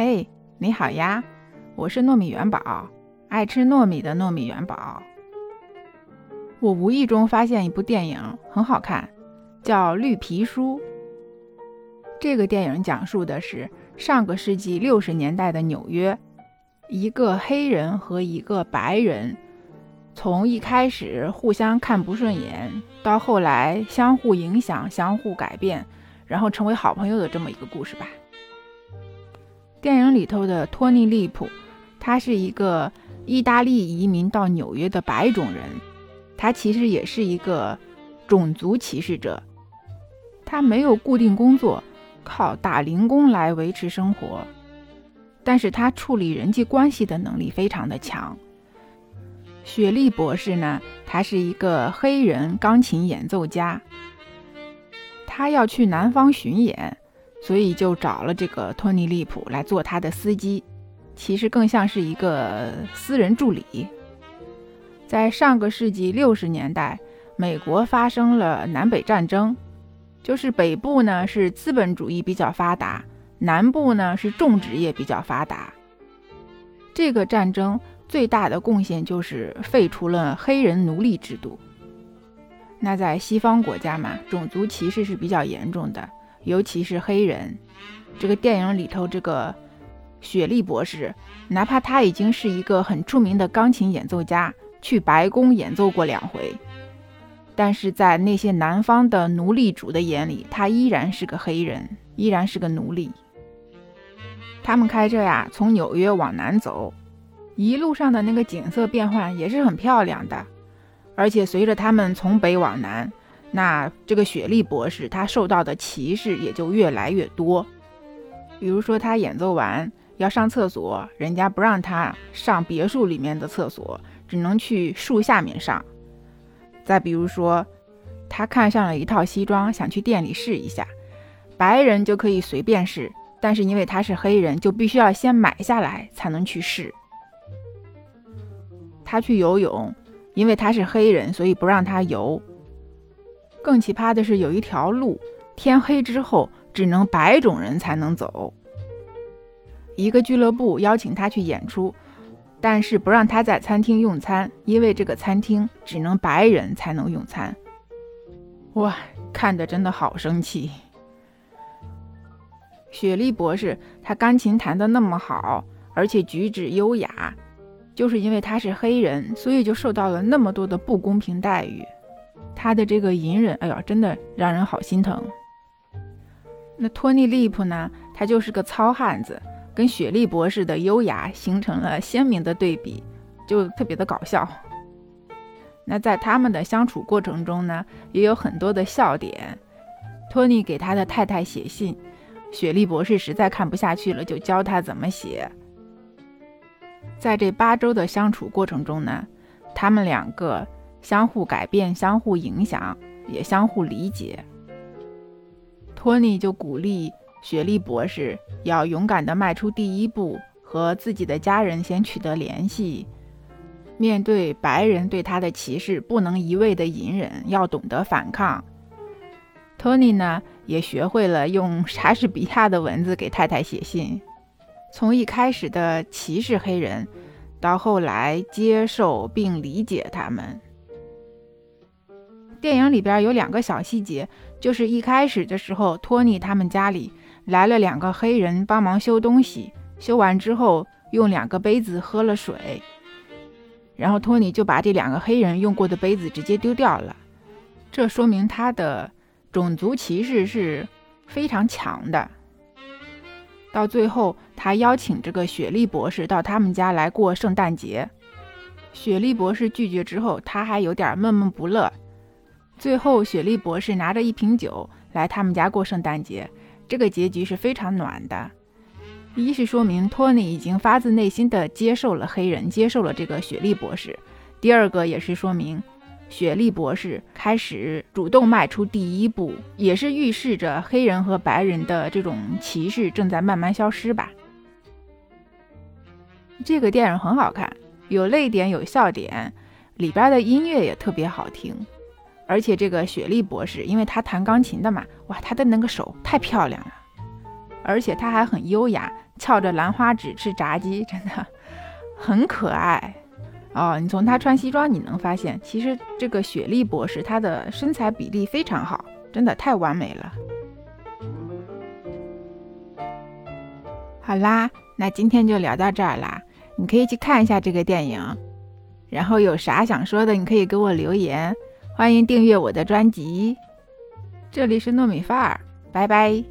嘿，你好呀，我是糯米元宝，爱吃糯米的糯米元宝。我无意中发现一部电影很好看，叫《绿皮书》。这个电影讲述的是上个世纪六十年代的纽约，一个黑人和一个白人，从一开始互相看不顺眼，到后来相互影响、相互改变，然后成为好朋友的这么一个故事吧。电影里头的托尼·利普，他是一个意大利移民到纽约的白种人，他其实也是一个种族歧视者，他没有固定工作。靠打零工来维持生活，但是他处理人际关系的能力非常的强。雪莉博士呢，他是一个黑人钢琴演奏家，他要去南方巡演，所以就找了这个托尼·利普来做他的司机，其实更像是一个私人助理。在上个世纪六十年代，美国发生了南北战争。就是北部呢是资本主义比较发达，南部呢是种植业比较发达。这个战争最大的贡献就是废除了黑人奴隶制度。那在西方国家嘛，种族歧视是比较严重的，尤其是黑人。这个电影里头这个雪莉博士，哪怕他已经是一个很出名的钢琴演奏家，去白宫演奏过两回。但是在那些南方的奴隶主的眼里，他依然是个黑人，依然是个奴隶。他们开车呀，从纽约往南走，一路上的那个景色变换也是很漂亮的。而且随着他们从北往南，那这个雪莉博士他受到的歧视也就越来越多。比如说他演奏完要上厕所，人家不让他上别墅里面的厕所，只能去树下面上。再比如说，他看上了一套西装，想去店里试一下。白人就可以随便试，但是因为他是黑人，就必须要先买下来才能去试。他去游泳，因为他是黑人，所以不让他游。更奇葩的是，有一条路天黑之后只能白种人才能走。一个俱乐部邀请他去演出。但是不让他在餐厅用餐，因为这个餐厅只能白人才能用餐。哇，看的真的好生气。雪莉博士，他钢琴弹得那么好，而且举止优雅，就是因为他是黑人，所以就受到了那么多的不公平待遇。他的这个隐忍，哎呀，真的让人好心疼。那托尼·利普呢？他就是个糙汉子。跟雪莉博士的优雅形成了鲜明的对比，就特别的搞笑。那在他们的相处过程中呢，也有很多的笑点。托尼给他的太太写信，雪莉博士实在看不下去了，就教他怎么写。在这八周的相处过程中呢，他们两个相互改变、相互影响，也相互理解。托尼就鼓励。雪莉博士要勇敢地迈出第一步，和自己的家人先取得联系。面对白人对他的歧视，不能一味的隐忍，要懂得反抗。托尼呢，也学会了用莎士比亚的文字给太太写信。从一开始的歧视黑人，到后来接受并理解他们。电影里边有两个小细节，就是一开始的时候，托尼他们家里。来了两个黑人帮忙修东西，修完之后用两个杯子喝了水，然后托尼就把这两个黑人用过的杯子直接丢掉了。这说明他的种族歧视是非常强的。到最后，他邀请这个雪莉博士到他们家来过圣诞节，雪莉博士拒绝之后，他还有点闷闷不乐。最后，雪莉博士拿着一瓶酒来他们家过圣诞节。这个结局是非常暖的，一是说明托尼已经发自内心的接受了黑人，接受了这个雪莉博士；第二个也是说明雪莉博士开始主动迈出第一步，也是预示着黑人和白人的这种歧视正在慢慢消失吧。这个电影很好看，有泪点，有笑点，里边的音乐也特别好听。而且这个雪莉博士，因为他弹钢琴的嘛，哇，他的那个手太漂亮了。而且他还很优雅，翘着兰花指吃炸鸡，真的很可爱哦。你从他穿西装，你能发现，其实这个雪莉博士她的身材比例非常好，真的太完美了。好啦，那今天就聊到这儿啦。你可以去看一下这个电影，然后有啥想说的，你可以给我留言。欢迎订阅我的专辑。这里是糯米饭儿，拜拜。